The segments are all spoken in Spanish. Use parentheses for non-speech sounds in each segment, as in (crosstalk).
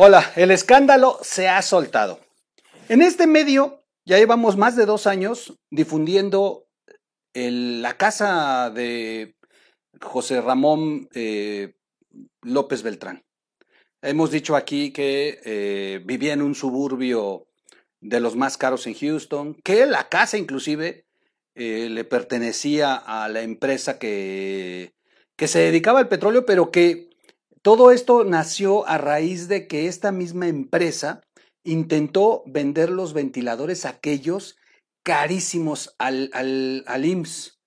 Hola, el escándalo se ha soltado. En este medio ya llevamos más de dos años difundiendo la casa de José Ramón eh, López Beltrán. Hemos dicho aquí que eh, vivía en un suburbio de los más caros en Houston, que la casa inclusive eh, le pertenecía a la empresa que, que se dedicaba al petróleo, pero que todo esto nació a raíz de que esta misma empresa intentó vender los ventiladores aquellos carísimos al, al, IMSS.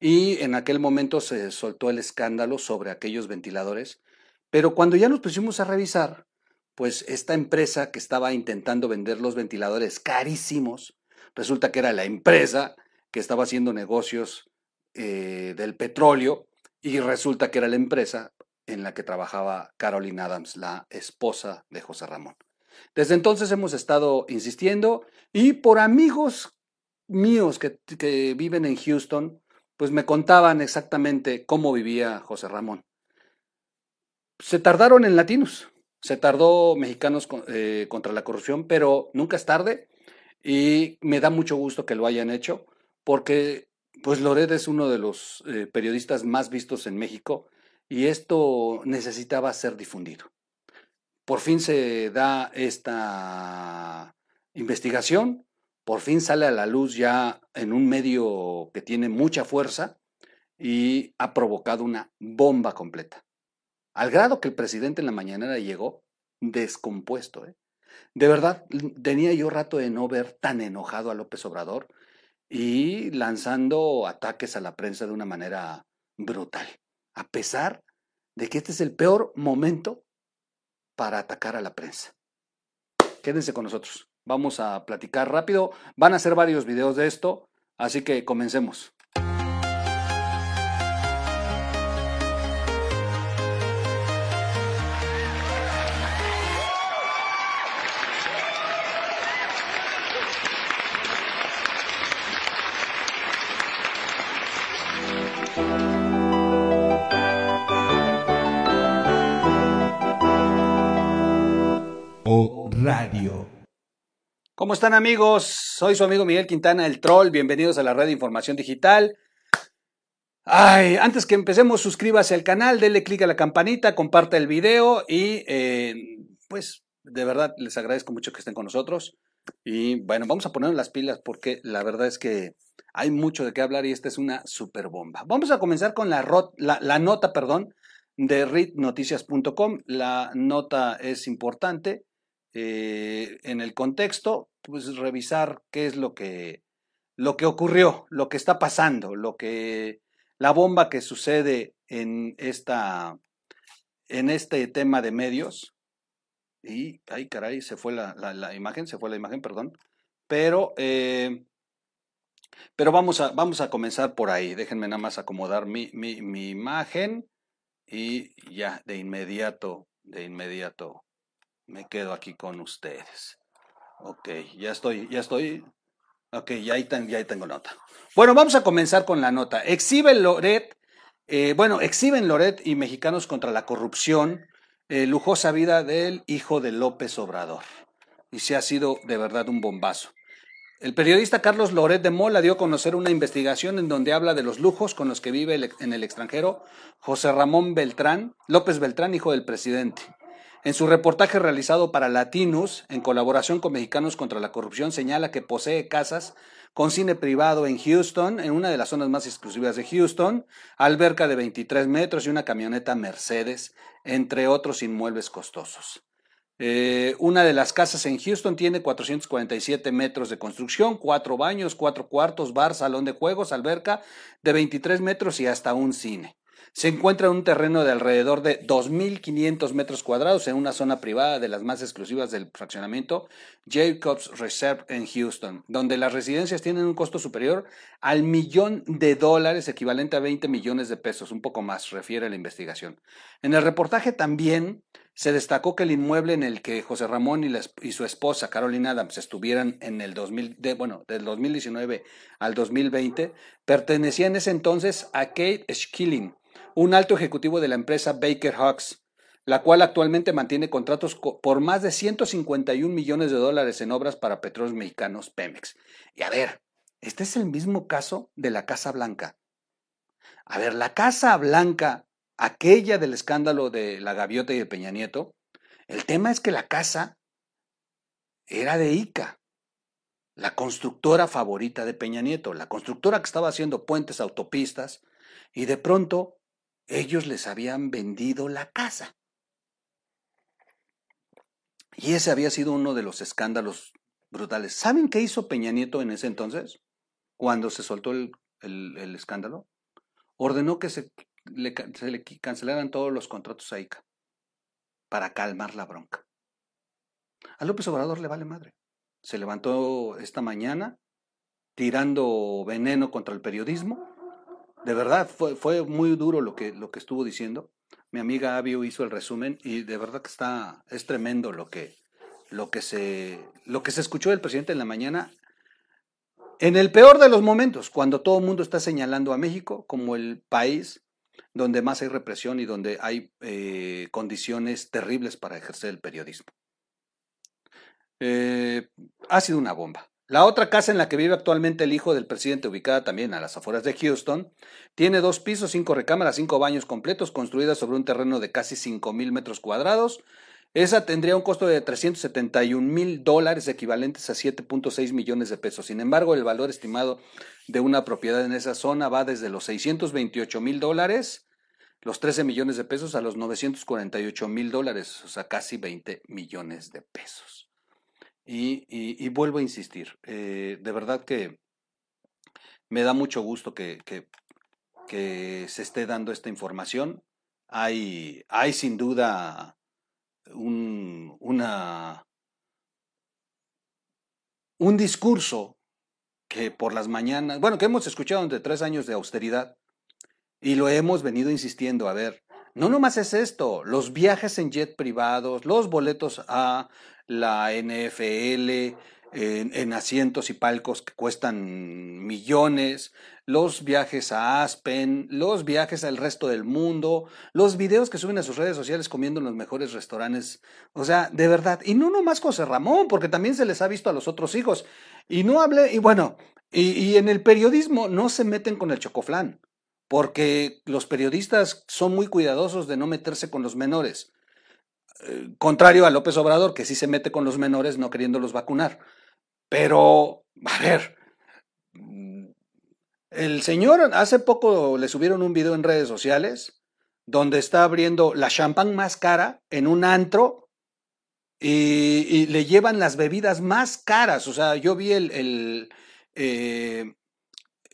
Y en aquel momento se soltó el escándalo sobre aquellos ventiladores. Pero cuando ya nos pusimos a revisar, pues esta empresa que estaba intentando vender los ventiladores carísimos, resulta que era la empresa que estaba haciendo negocios eh, del petróleo y resulta que era la empresa en la que trabajaba Caroline Adams, la esposa de José Ramón. Desde entonces hemos estado insistiendo y por amigos míos que, que viven en Houston, pues me contaban exactamente cómo vivía José Ramón. Se tardaron en latinos, se tardó Mexicanos eh, contra la corrupción, pero nunca es tarde y me da mucho gusto que lo hayan hecho porque pues Loret es uno de los eh, periodistas más vistos en México y esto necesitaba ser difundido. Por fin se da esta investigación, por fin sale a la luz ya en un medio que tiene mucha fuerza y ha provocado una bomba completa. Al grado que el presidente en la mañanera llegó descompuesto. ¿eh? De verdad, tenía yo rato de no ver tan enojado a López Obrador y lanzando ataques a la prensa de una manera brutal, a pesar de que este es el peor momento para atacar a la prensa. Quédense con nosotros. Vamos a platicar rápido. Van a ser varios videos de esto, así que comencemos. ¿Cómo están amigos? Soy su amigo Miguel Quintana, el troll. Bienvenidos a la red de información digital. Ay, antes que empecemos, suscríbase al canal, denle clic a la campanita, comparta el video y eh, pues de verdad les agradezco mucho que estén con nosotros. Y bueno, vamos a poner las pilas porque la verdad es que hay mucho de qué hablar y esta es una super bomba. Vamos a comenzar con la, nota, perdón, de readnoticias.com. La nota es importante eh, en el contexto, pues revisar qué es lo que, lo que ocurrió, lo que está pasando, lo que, la bomba que sucede en esta, en este tema de medios. Y, ay caray, se fue la, la, imagen, se fue la imagen, perdón. Pero, eh, pero vamos, a, vamos a comenzar por ahí. Déjenme nada más acomodar mi, mi, mi imagen y ya, de inmediato, de inmediato me quedo aquí con ustedes. Ok, ya estoy, ya estoy. Ok, ya ahí, ya tengo nota. Bueno, vamos a comenzar con la nota. Exhibe Loret, eh, bueno, exhiben Loret y Mexicanos contra la corrupción, eh, lujosa vida del hijo de López Obrador. Y se ha sido de verdad un bombazo. El periodista Carlos Loret de Mola dio a conocer una investigación en donde habla de los lujos con los que vive en el extranjero José Ramón Beltrán, López Beltrán, hijo del presidente. En su reportaje realizado para Latinos, en colaboración con Mexicanos contra la Corrupción, señala que posee casas con cine privado en Houston, en una de las zonas más exclusivas de Houston, alberca de 23 metros y una camioneta Mercedes, entre otros inmuebles costosos. Eh, una de las casas en Houston tiene 447 metros de construcción, cuatro baños, cuatro cuartos, bar, salón de juegos, alberca de 23 metros y hasta un cine. Se encuentra en un terreno de alrededor de 2.500 metros cuadrados en una zona privada de las más exclusivas del fraccionamiento Jacobs Reserve en Houston, donde las residencias tienen un costo superior al millón de dólares, equivalente a 20 millones de pesos, un poco más, refiere la investigación. En el reportaje también se destacó que el inmueble en el que José Ramón y, su esposa Carolina Adams estuvieran en el 2000, bueno, del 2019 al 2020 pertenecía en ese entonces a Kate Schilling, un alto ejecutivo de la empresa Baker Hawks. la cual actualmente mantiene contratos por más de 151 millones de dólares en obras para petróleos mexicanos Pemex. Y a ver, este es el mismo caso de la Casa Blanca. A ver, la Casa Blanca, aquella del escándalo de la gaviota y de Peña Nieto, el tema es que la casa era de ICA, la constructora favorita de Peña Nieto, la constructora que estaba haciendo puentes, autopistas, y de pronto ellos les habían vendido la casa. Y ese había sido uno de los escándalos brutales. ¿Saben qué hizo Peña Nieto en ese entonces? Cuando se soltó el, escándalo. Ordenó que se le, se le cancelaran todos los contratos a ICA para calmar la bronca. A López Obrador le vale madre. Se levantó esta mañana tirando veneno contra el periodismo. De verdad, fue, fue muy duro lo que, lo que estuvo diciendo. Mi amiga Avio hizo el resumen y de verdad que está, es tremendo lo que, lo que se, lo que se escuchó del presidente en la mañana. En el peor de los momentos, cuando todo el mundo está señalando a México como el país donde más hay represión y donde hay eh, condiciones terribles para ejercer el periodismo. Eh, ha sido una bomba. La otra casa en la que vive actualmente el hijo del presidente, ubicada también a las afueras de Houston, tiene dos pisos, cinco recámaras, cinco baños completos, construida sobre un terreno de casi cinco mil metros cuadrados. Esa tendría un costo de 371 mil dólares, equivalentes a 7.6 millones de pesos. Sin embargo, el valor estimado de una propiedad en esa zona va desde los 628 mil dólares, los 13 millones de pesos, a los 948 mil dólares, o sea, casi 20 millones de pesos. Y, vuelvo a insistir, eh, de verdad que me da mucho gusto que, se esté dando esta información. Hay, hay sin duda un, un discurso que por las mañanas, bueno, que hemos escuchado durante tres años de austeridad y lo hemos venido insistiendo, a ver, no nomás es esto, los viajes en jet privados, los boletos a la NFL, en, asientos y palcos que cuestan millones, los viajes a Aspen, los viajes al resto del mundo, los videos que suben a sus redes sociales comiendo en los mejores restaurantes. O sea, de verdad. Y no nomás José Ramón, porque también se les ha visto a los otros hijos. Y no hable, y bueno, y, y en el periodismo no se meten con el chocoflán, porque los periodistas son muy cuidadosos de no meterse con los menores. Contrario a López Obrador, que sí se mete con los menores no queriéndolos vacunar. Pero, a ver, el señor hace poco le subieron un video en redes sociales donde está abriendo la champán más cara en un antro y, le llevan las bebidas más caras. O sea, yo vi el, eh,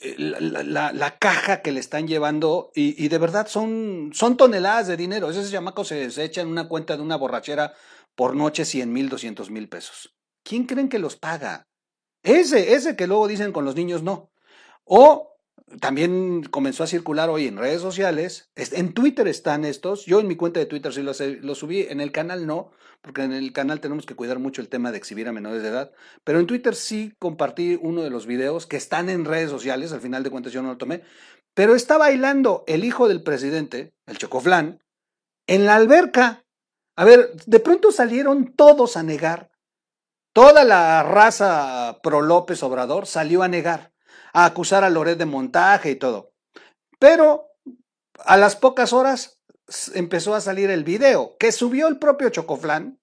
la, caja que le están llevando y, de verdad son, son toneladas de dinero. Ese chamaco se, se echa en una cuenta de una borrachera por noche 100 mil, 200 mil pesos. ¿Quién creen que los paga? Ese, ese que luego dicen con los niños no. O también comenzó a circular hoy en redes sociales, en Twitter están estos, yo en mi cuenta de Twitter sí los, subí, en el canal no, porque en el canal tenemos que cuidar mucho el tema de exhibir a menores de edad, pero en Twitter sí compartí uno de los videos que están en redes sociales, al final de cuentas yo no lo tomé, pero está bailando el hijo del presidente, el Chocoflán, en la alberca. A ver, de pronto salieron todos a negar, toda la raza pro López Obrador salió a negar a acusar a Loret de montaje y todo. Pero a las pocas horas empezó a salir el video que subió el propio Chocoflán,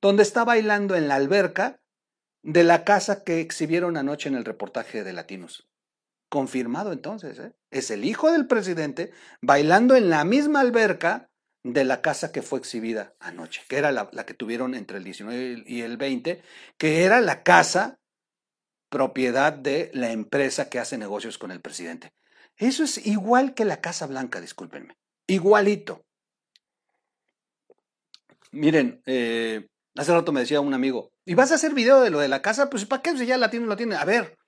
donde está bailando en la alberca de la casa que exhibieron anoche en el reportaje de Latinos. Confirmado entonces, ¿eh? es el hijo del presidente bailando en la misma alberca de la casa que fue exhibida anoche, que era la, la, que tuvieron entre el 19 y el 20, que era la casa propiedad de la empresa que hace negocios con el presidente. Eso es igual que la Casa Blanca, discúlpenme. Igualito. Miren, eh, hace rato me decía un amigo, ¿y vas a hacer video de lo de la casa? Pues ¿para qué si ya Latinos lo tiene? A ver,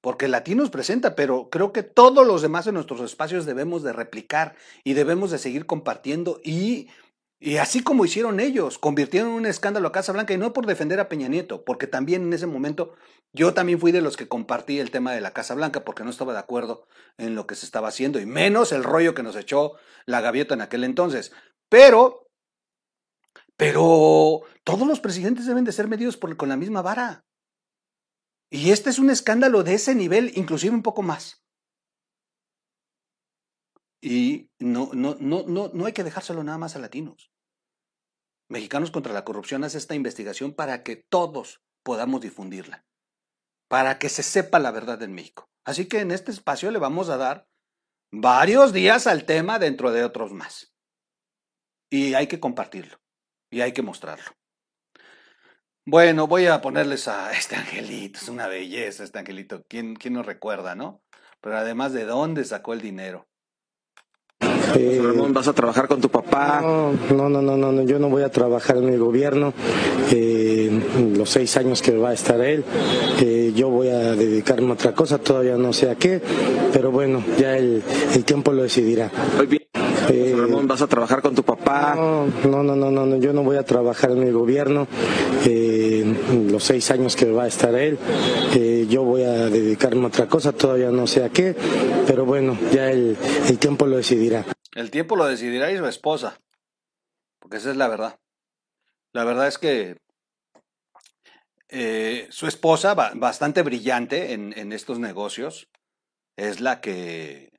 porque Latinos presenta, pero creo que todos los demás en nuestros espacios debemos de replicar y debemos de seguir compartiendo y y así como hicieron ellos, convirtieron un escándalo a Casa Blanca y no por defender a Peña Nieto, porque también en ese momento yo también fui de los que compartí el tema de la Casa Blanca porque no estaba de acuerdo en lo que se estaba haciendo y menos el rollo que nos echó la gaviota en aquel entonces. Pero Pero todos los presidentes deben de ser medidos con la misma vara. Y este es un escándalo de ese nivel, inclusive un poco más. Y no, no, no, no, no hay que dejárselo nada más a latinos. Mexicanos contra la Corrupción hace esta investigación para que todos podamos difundirla, para que se sepa la verdad en México. Así que en este espacio le vamos a dar varios días al tema dentro de otros más. Y hay que compartirlo, y hay que mostrarlo. Bueno, voy a ponerles a este angelito, es una belleza este angelito. ¿Quién, quién nos recuerda, no? Pero además, ¿de dónde sacó el dinero? Eh, Ramón, ¿vas a trabajar con tu papá? No, no, no, no, yo no voy a trabajar en el gobierno. Eh, los seis años que va a estar él, eh, yo voy a dedicarme a otra cosa, todavía no sé a qué, pero bueno, ya el, el tiempo lo decidirá. Eh, Ramón, ¿vas a trabajar con tu papá? No, no, no, no, yo no voy a trabajar en el gobierno. Eh, los seis años que va a estar él, eh, yo voy a dedicarme a otra cosa, todavía no sé a qué, pero bueno, ya el, el tiempo lo decidirá. El tiempo lo decidirá y su esposa, porque esa es la verdad. La verdad es que su esposa, bastante brillante en, en estos negocios, es la que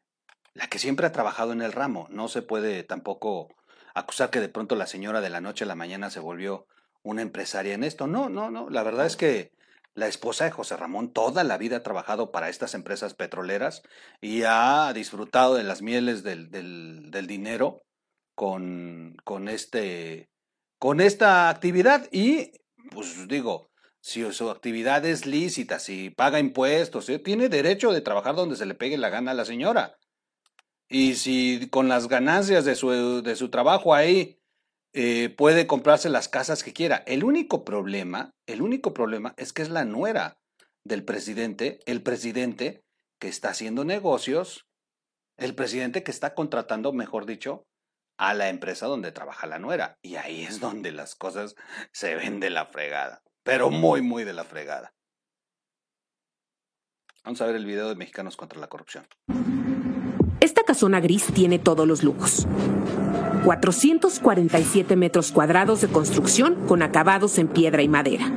la que siempre ha trabajado en el ramo. No se puede tampoco acusar que de pronto la señora de la noche a la mañana se volvió una empresaria en esto. No, no, no. La verdad es que la esposa de José Ramón toda la vida ha trabajado para estas empresas petroleras y ha disfrutado de las mieles del, del, dinero con, con, este, con esta actividad y, pues digo, si su actividad es lícita, si paga impuestos, tiene derecho de trabajar donde se le pegue la gana a la señora. Y si con las ganancias de su, de su trabajo ahí eh, puede comprarse las casas que quiera. El único problema, el único problema es que es la nuera del presidente, el presidente que está haciendo negocios, el presidente que está contratando, mejor dicho, a la empresa donde trabaja la nuera. Y ahí es donde las cosas se ven de la fregada, pero muy, muy de la fregada. Vamos a ver el video de Mexicanos contra la Corrupción. Casona gris tiene todos los lujos. 447 metros cuadrados de construcción con acabados en piedra y madera.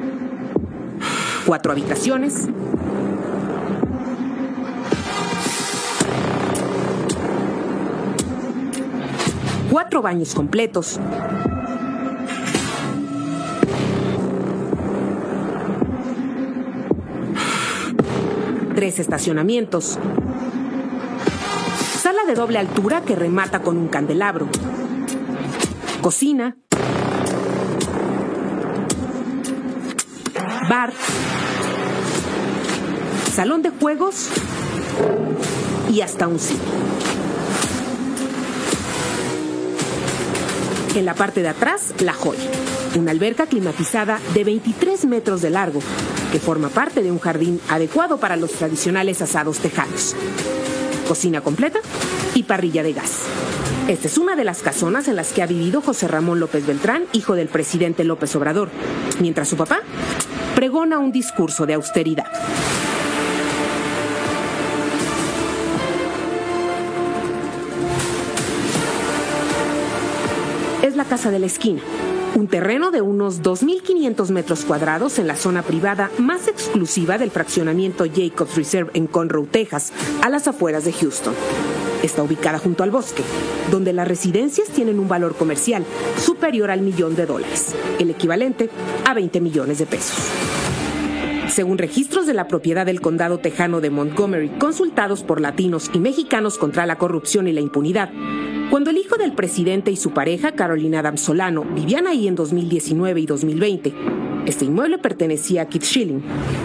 Cuatro habitaciones. Cuatro baños completos. Tres estacionamientos doble altura que remata con un candelabro. Cocina. Bar. Salón de juegos. Y hasta un cine. En la parte de atrás, la joya. Una alberca climatizada de 23 metros de largo, que forma parte de un jardín adecuado para los tradicionales asados tejanos cocina completa y parrilla de gas. Esta es una de las casonas en las que ha vivido José Ramón López Beltrán, hijo del presidente López Obrador, mientras su papá pregona un discurso de austeridad. Es la casa de la esquina, un terreno de unos 2.500 metros cuadrados en la zona privada más exclusiva del fraccionamiento Jacobs Reserve en Conroe, Texas, a las afueras de Houston. Está ubicada junto al bosque, donde las residencias tienen un valor comercial superior al millón de dólares, el equivalente a 20 millones de pesos. Según registros de la propiedad del condado tejano de Montgomery, consultados por latinos y mexicanos contra la corrupción y la impunidad, cuando el hijo del presidente y su pareja, Carolina Adams Solano, vivían ahí en 2019 y 2020, este inmueble pertenecía a Keith Schilling,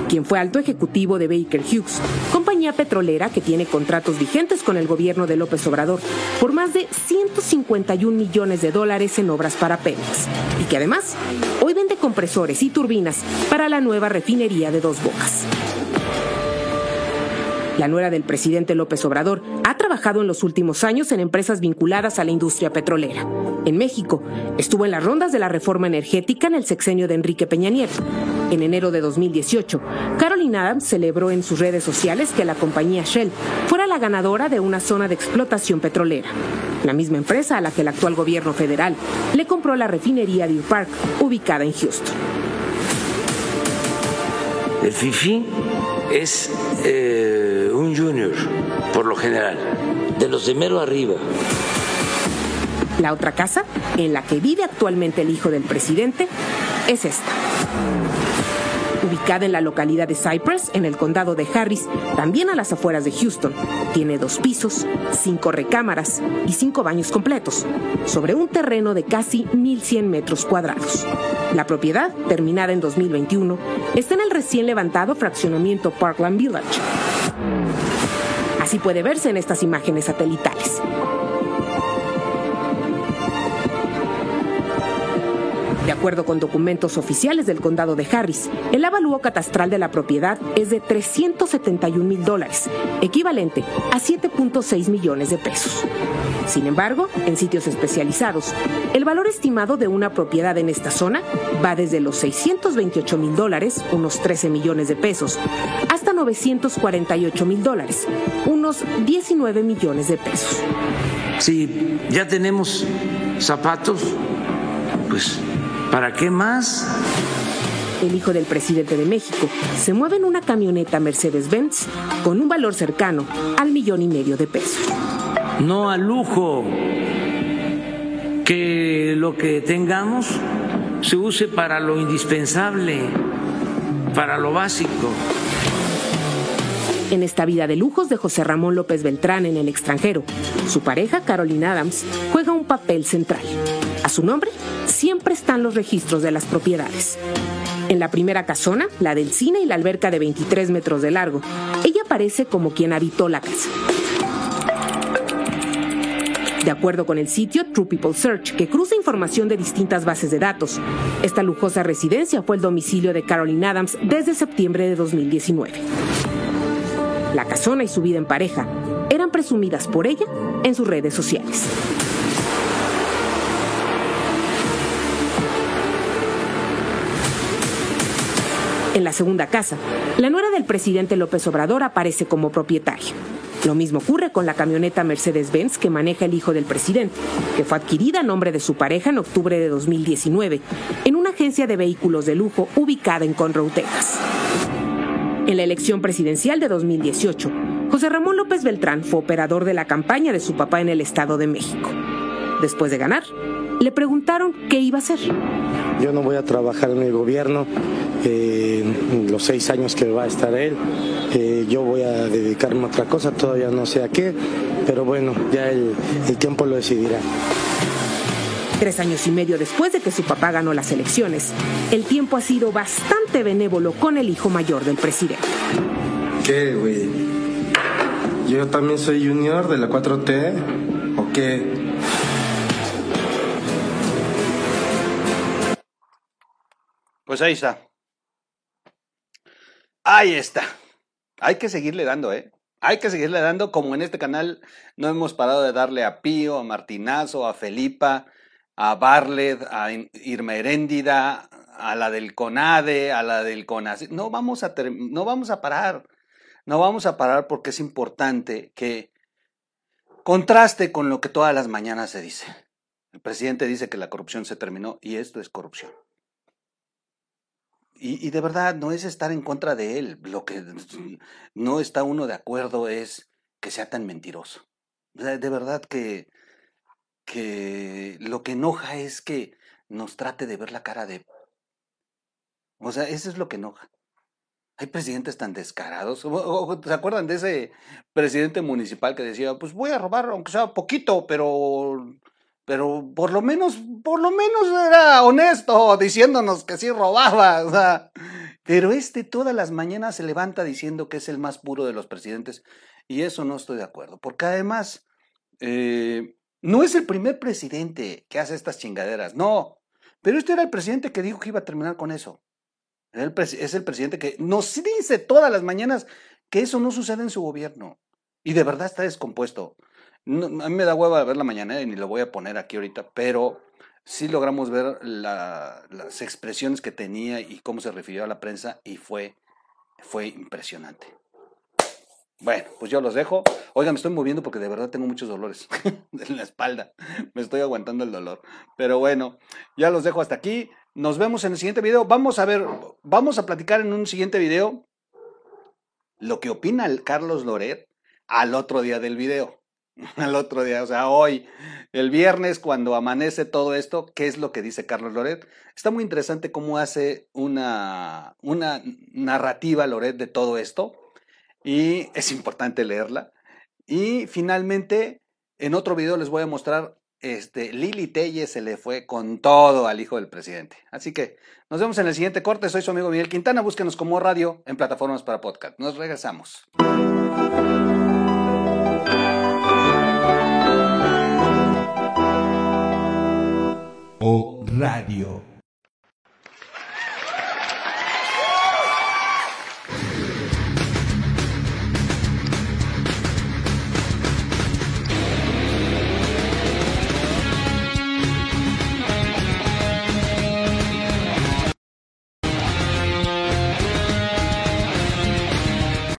quien fue alto ejecutivo de Baker Hughes, compañía petrolera que tiene contratos vigentes con el gobierno de López Obrador por más de 151 millones de dólares en obras para Pemex, y que además hoy vende compresores y turbinas para la nueva refinería de Dos Bocas. La nuera del presidente López Obrador ha trabajado en los últimos años en empresas vinculadas a la industria petrolera. En México, estuvo en las rondas de la reforma energética en el sexenio de Enrique Peña Nieto En enero de 2018, Caroline Adams celebró en sus redes sociales que la compañía Shell fuera la ganadora de una zona de explotación petrolera, la misma empresa a la que el actual gobierno federal le compró la refinería Deer Park, ubicada en Houston. El FIFI es eh, un junior, por lo general, de los de mero arriba. La otra casa, en la que vive actualmente el hijo del presidente, es esta. Ubicada en la localidad de Cypress, en el condado de Harris, también a las afueras de Houston, tiene dos pisos, cinco recámaras y cinco baños completos, sobre un terreno de casi 1.100 metros cuadrados. La propiedad, terminada en 2021, está en el recién levantado fraccionamiento Parkland Village. Así puede verse en estas imágenes satelitales. De acuerdo con documentos oficiales del condado de Harris, el avalúo catastral de la propiedad es de 371 mil dólares, equivalente a 7.6 millones de pesos. Sin embargo, en sitios especializados, el valor estimado de una propiedad en esta zona va desde los 628 mil dólares, unos 13 millones de pesos, 948 mil dólares, unos 19 millones de pesos. Si ya tenemos zapatos, pues ¿Para qué más? El hijo del presidente de México se mueve en una camioneta Mercedes-Benz con un valor cercano al millón y medio de pesos. No al lujo. Que lo que tengamos se use para lo indispensable, para lo básico. En esta vida de lujos de José Ramón López Beltrán en el extranjero, su pareja Carolina Adams juega un papel central. A su nombre siempre están los registros de las propiedades. En la primera casona, la del cine y la alberca de 23 metros de largo, ella aparece como quien habitó la casa. De acuerdo con el sitio True People Search, que cruza información de distintas bases de datos, esta lujosa residencia fue el domicilio de Caroline Adams desde septiembre de 2019. La casona y su vida en pareja eran presumidas por ella en sus redes sociales. En la segunda casa, la nuera del presidente López Obrador aparece como propietaria. Lo mismo ocurre con la camioneta Mercedes-Benz que maneja el hijo del presidente, que fue adquirida a nombre de su pareja en octubre de 2019 en una agencia de vehículos de lujo ubicada en Conroe, Texas. En la elección presidencial de 2018, José Ramón López Beltrán fue operador de la campaña de su papá en el Estado de México. Después de ganar, le preguntaron qué iba a hacer. Yo no voy a trabajar en el gobierno eh, los seis años que va a estar él. Eh, yo voy a dedicarme a otra cosa, todavía no sé a qué, pero bueno, ya el, el tiempo lo decidirá. Tres años y medio después de que su papá ganó las elecciones, el tiempo ha sido bastante benévolo con el hijo mayor del presidente. ¿Qué, güey? ¿Yo también soy junior de la 4T? ¿O qué? Pues ahí está. Ahí está. Hay que seguirle dando, ¿eh? Hay que seguirle dando, como en este canal no hemos parado de darle a Pío, a Martinazo, a Felipa, a Barlet, a Irma Heréndida, a la del CONADE, a la del CONACE. No vamos a, no vamos a parar. No vamos a parar porque es importante que contraste con lo que todas las mañanas se dice. El presidente dice que la corrupción se terminó y esto es corrupción. Y, de verdad, no es estar en contra de él. Lo que no está uno de acuerdo es que sea tan mentiroso. de verdad que, que lo que enoja es que nos trate de ver la cara de... O sea, eso es lo que enoja. Hay presidentes tan descarados. ¿Se acuerdan de ese presidente municipal que decía, pues voy a robar, aunque sea poquito, pero pero por lo menos, por lo menos era honesto diciéndonos que sí robaba, o sea, pero este todas las mañanas se levanta diciendo que es el más puro de los presidentes y eso no estoy de acuerdo, porque además eh, no es el primer presidente que hace estas chingaderas, no, pero este era el presidente que dijo que iba a terminar con eso. Es el presidente que nos dice todas las mañanas que eso no sucede en su gobierno y de verdad está descompuesto a mí me da hueva ver la mañana y ni lo voy a poner aquí ahorita, pero sí logramos ver las expresiones que tenía y cómo se refirió a la prensa y fue, fue impresionante. Bueno, pues yo los dejo. Oiga, me estoy moviendo porque de verdad tengo muchos dolores (laughs) en la espalda. Me estoy aguantando el dolor. Pero bueno, ya los dejo hasta aquí. Nos vemos en el siguiente video. Vamos a ver, vamos a platicar en un siguiente video lo que opina el Carlos Loret al otro día del video. (laughs) Al otro día, o sea, hoy, el viernes, cuando amanece todo esto, ¿qué es lo que dice Carlos Loret? Está muy interesante cómo hace una, una narrativa Loret de todo esto y es importante leerla. Y finalmente, en otro video les voy a mostrar, este, Lili Telle se le fue con todo al hijo del presidente. Así que nos vemos en el siguiente corte. Soy su amigo Miguel Quintana. Búsquenos como radio en plataformas para podcast. Nos regresamos. O Radio.